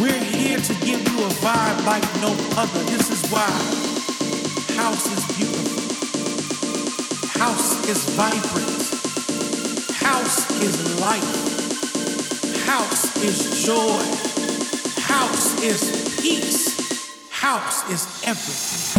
We're here to give you a vibe like no other. This is why house is beautiful. House is vibrant. House is life. House is joy. House is peace. House is everything.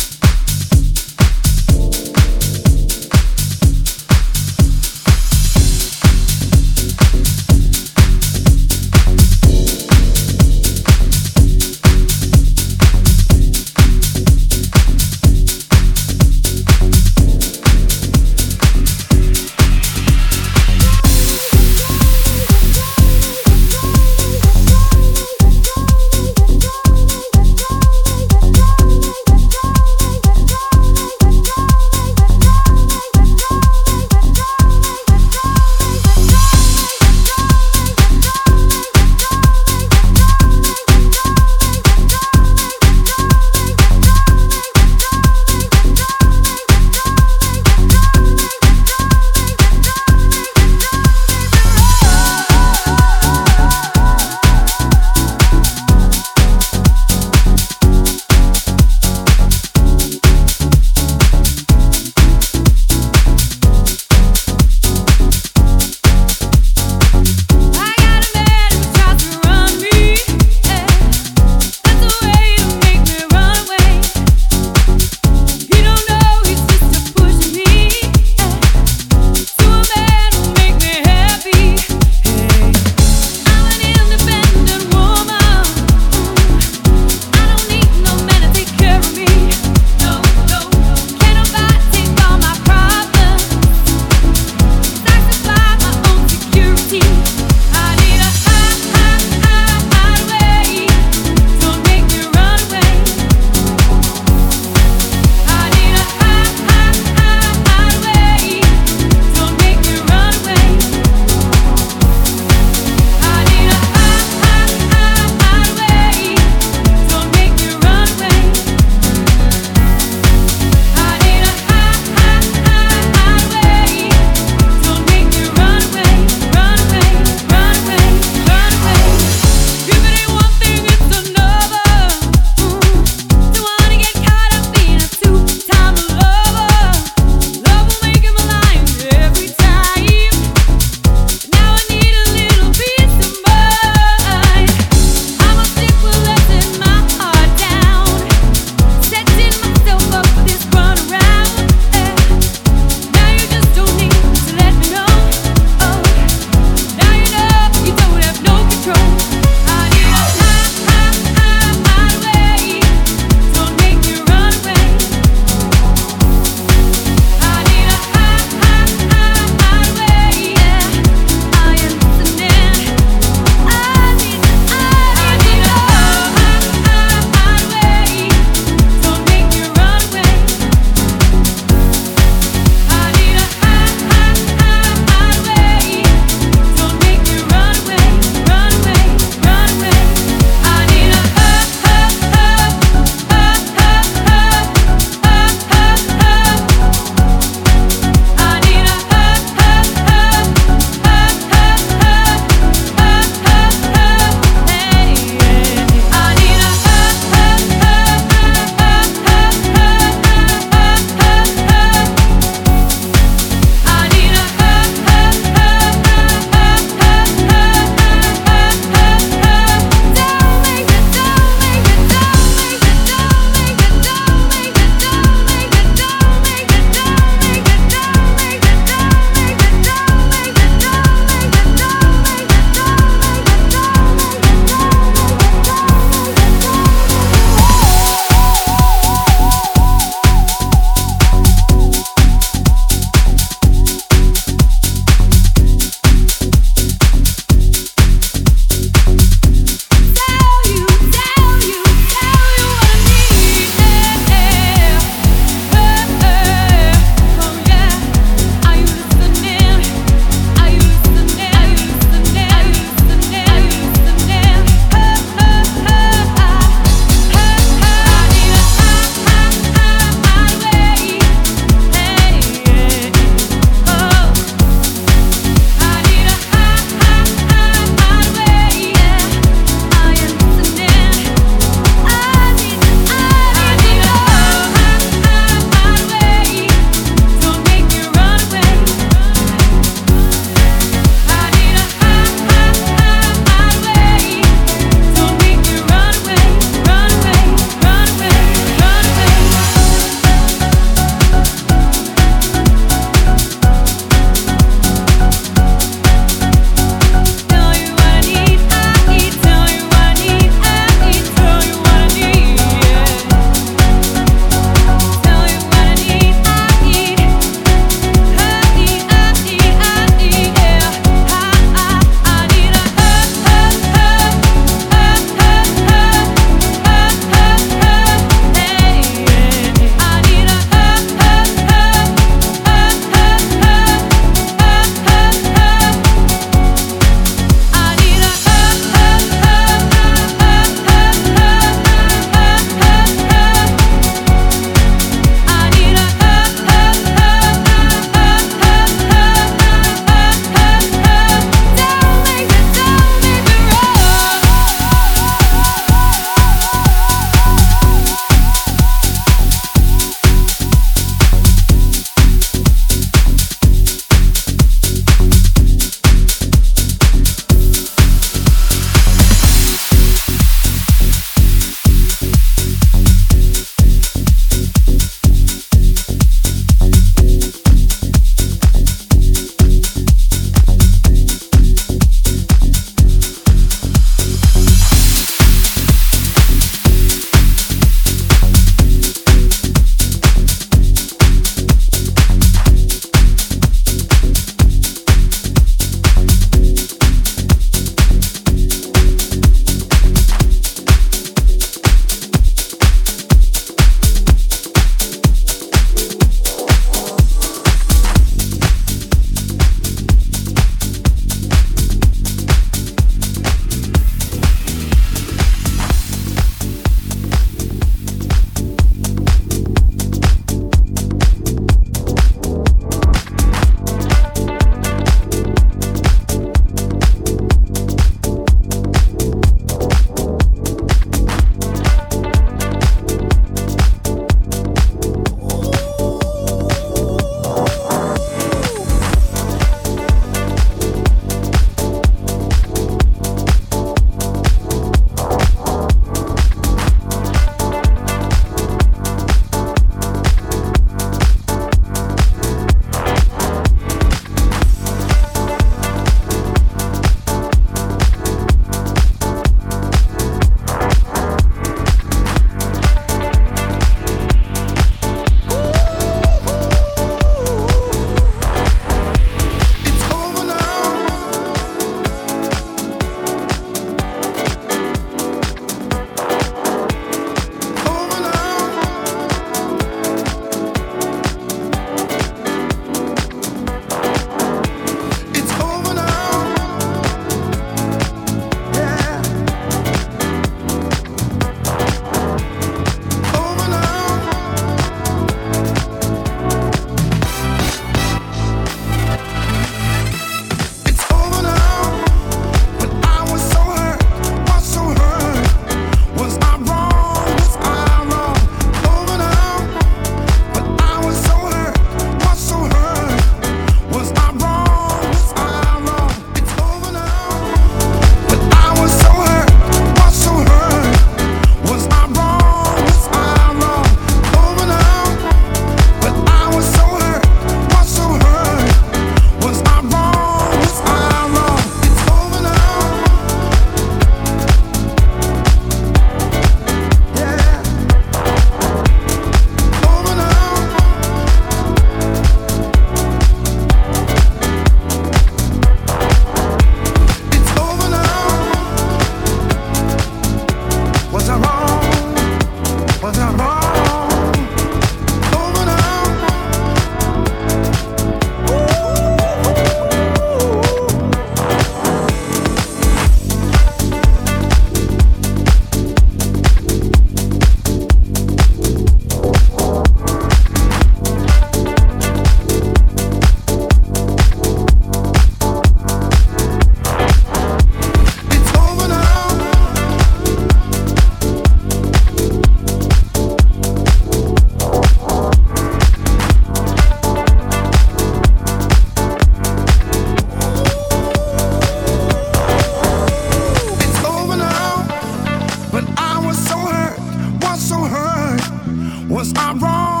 Was I wrong?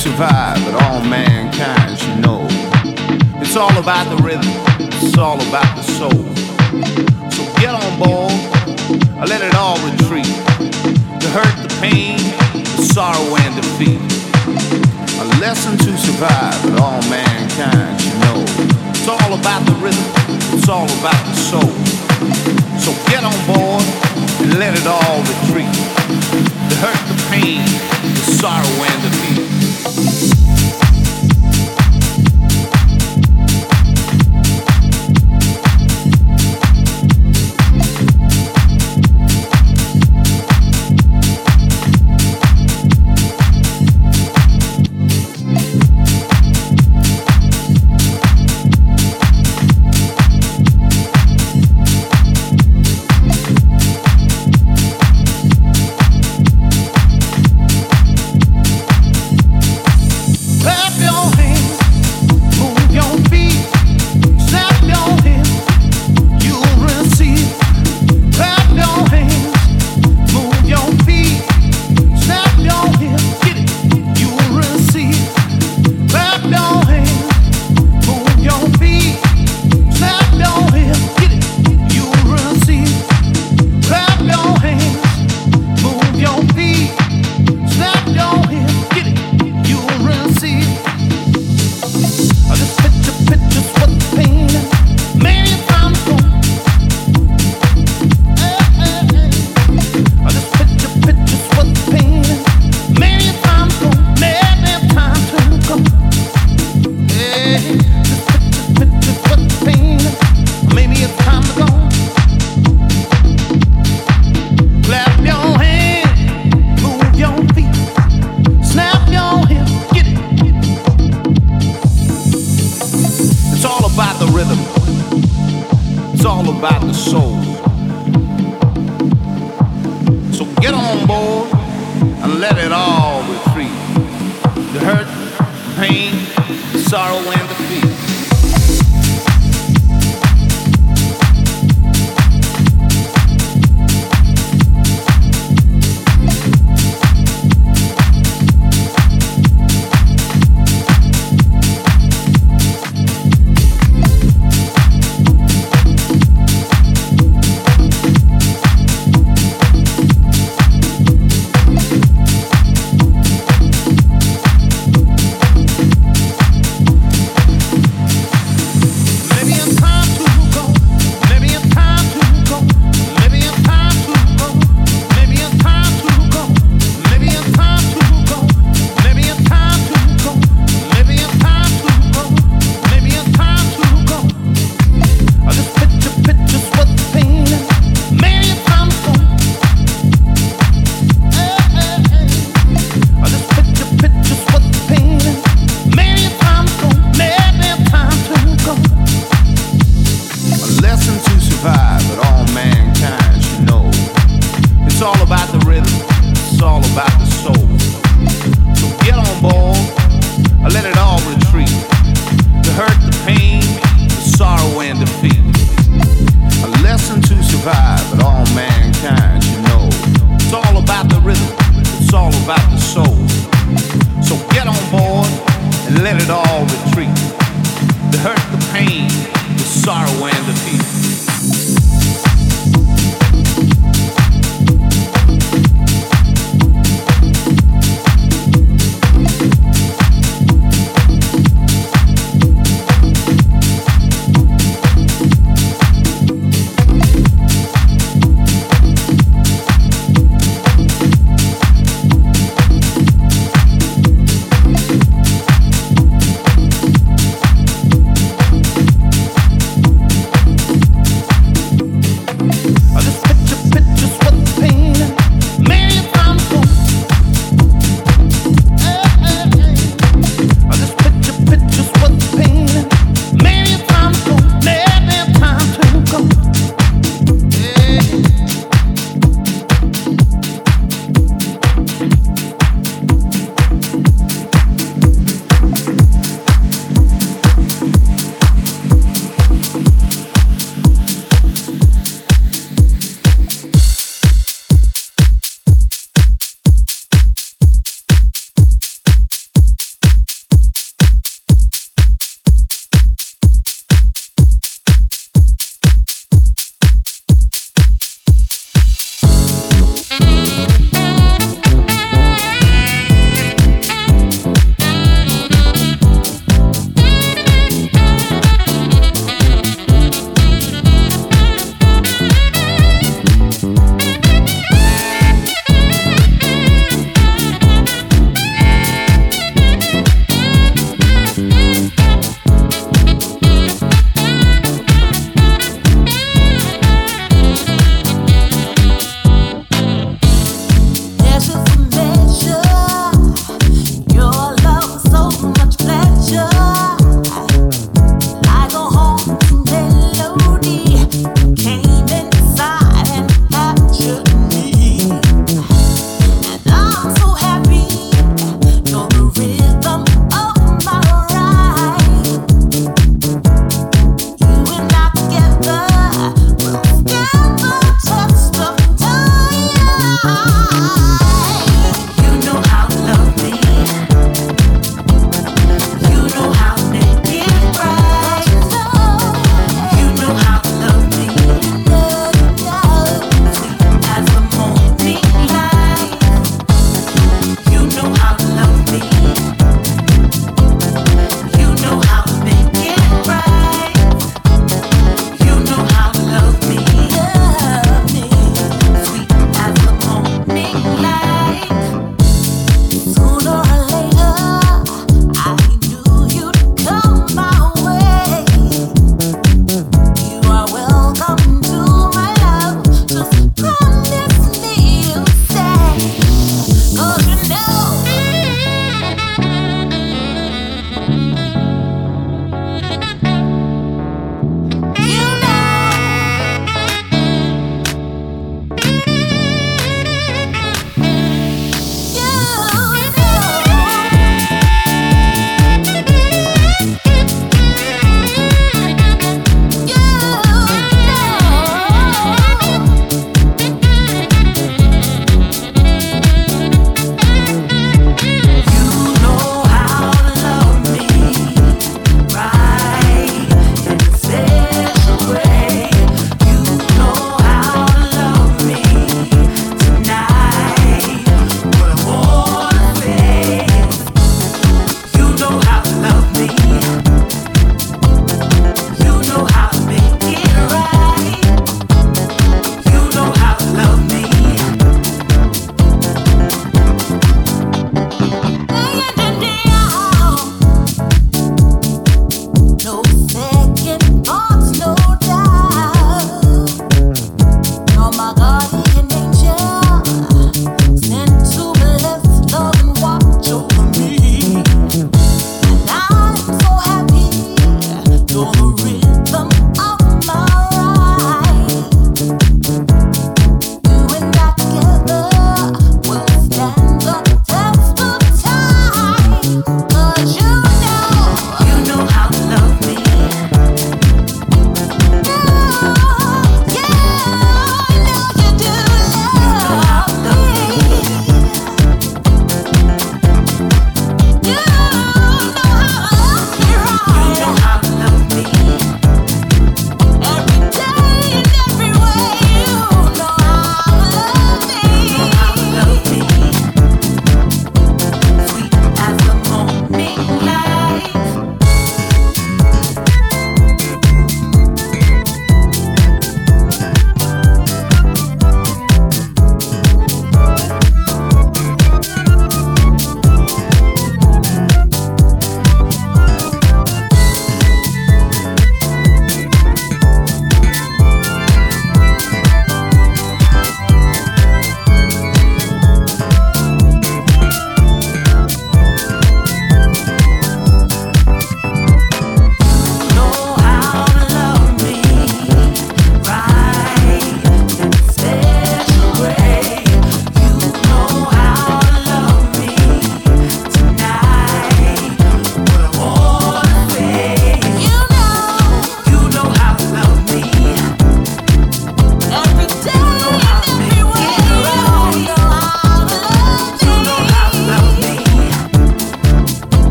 Survive, but all mankind should know. It's all about the rhythm, it's all about the soul. So get on board, let it all retreat. The hurt, the pain, the sorrow, and defeat. A lesson to survive, but all mankind should know. It's all about the rhythm, it's all about the soul. So get on board and let it all retreat. The hurt, the pain, sorrow, and defeat.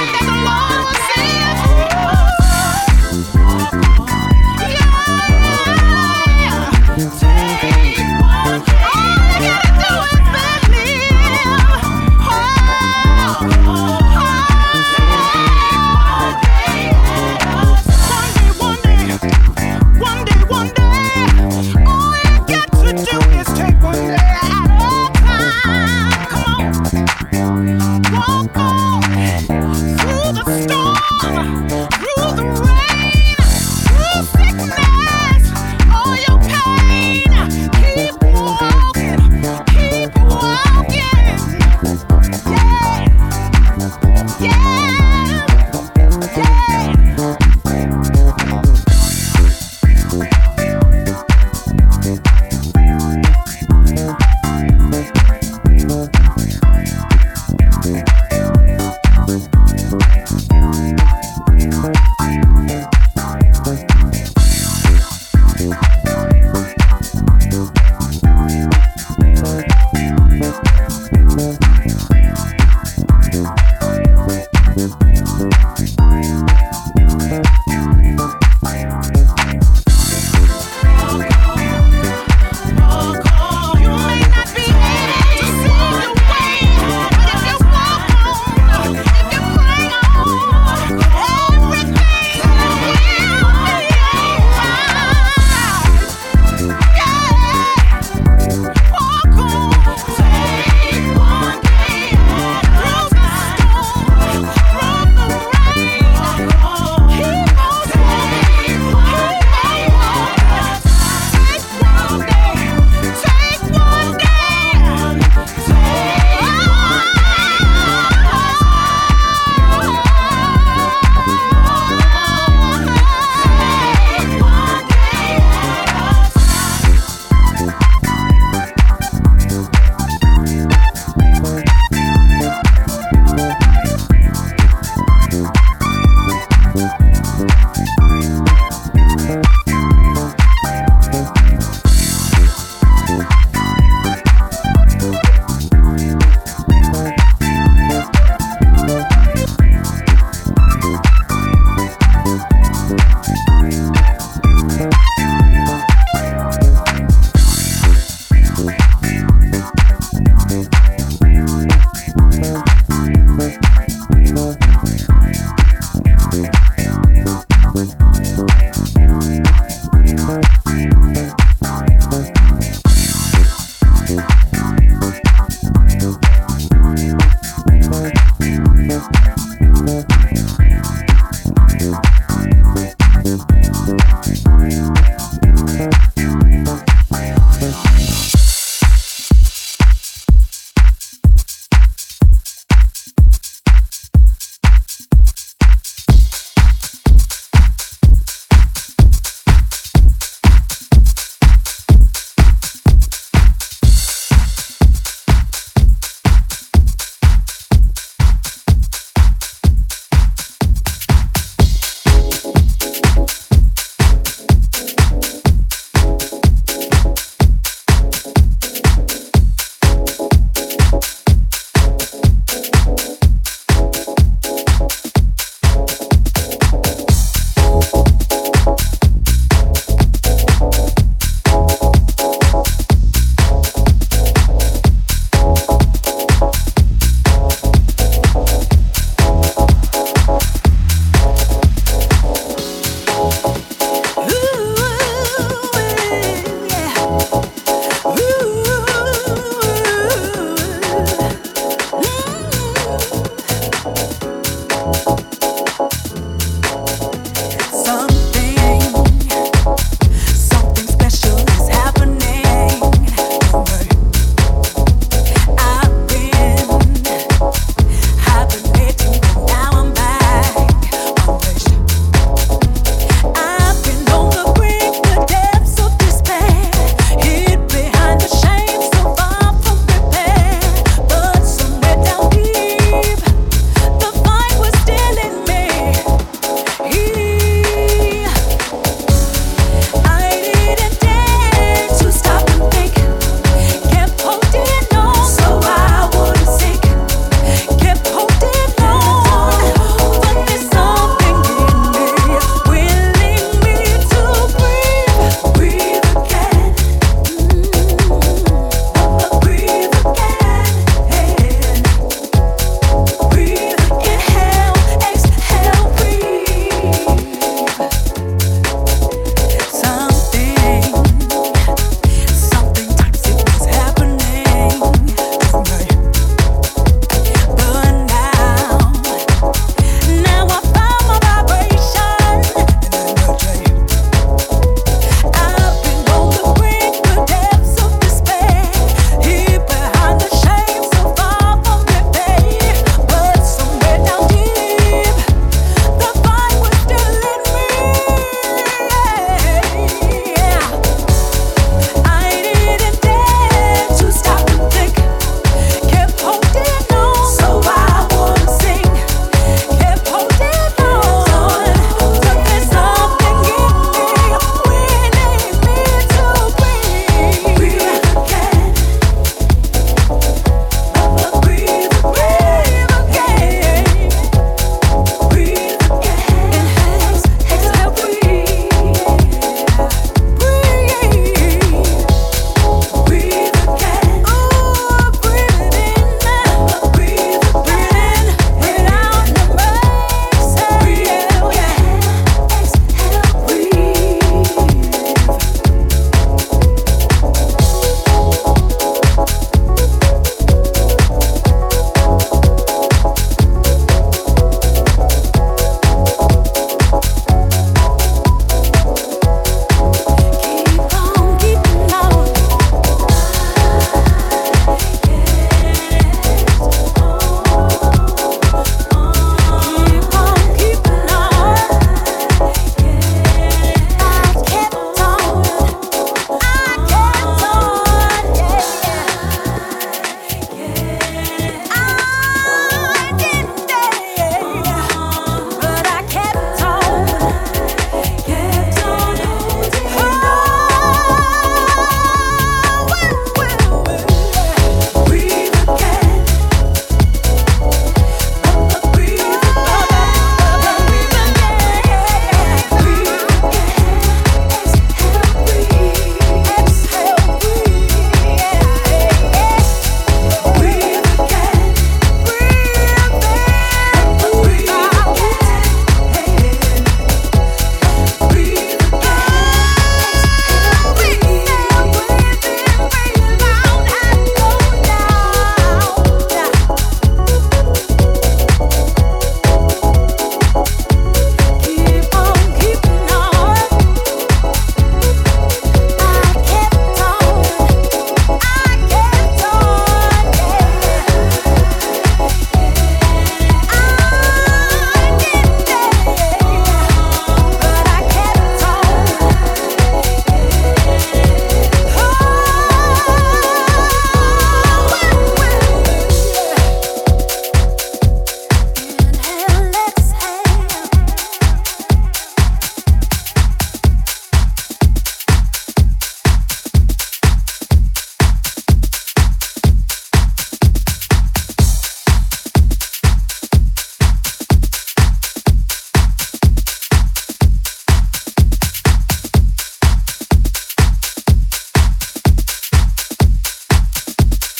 If I was.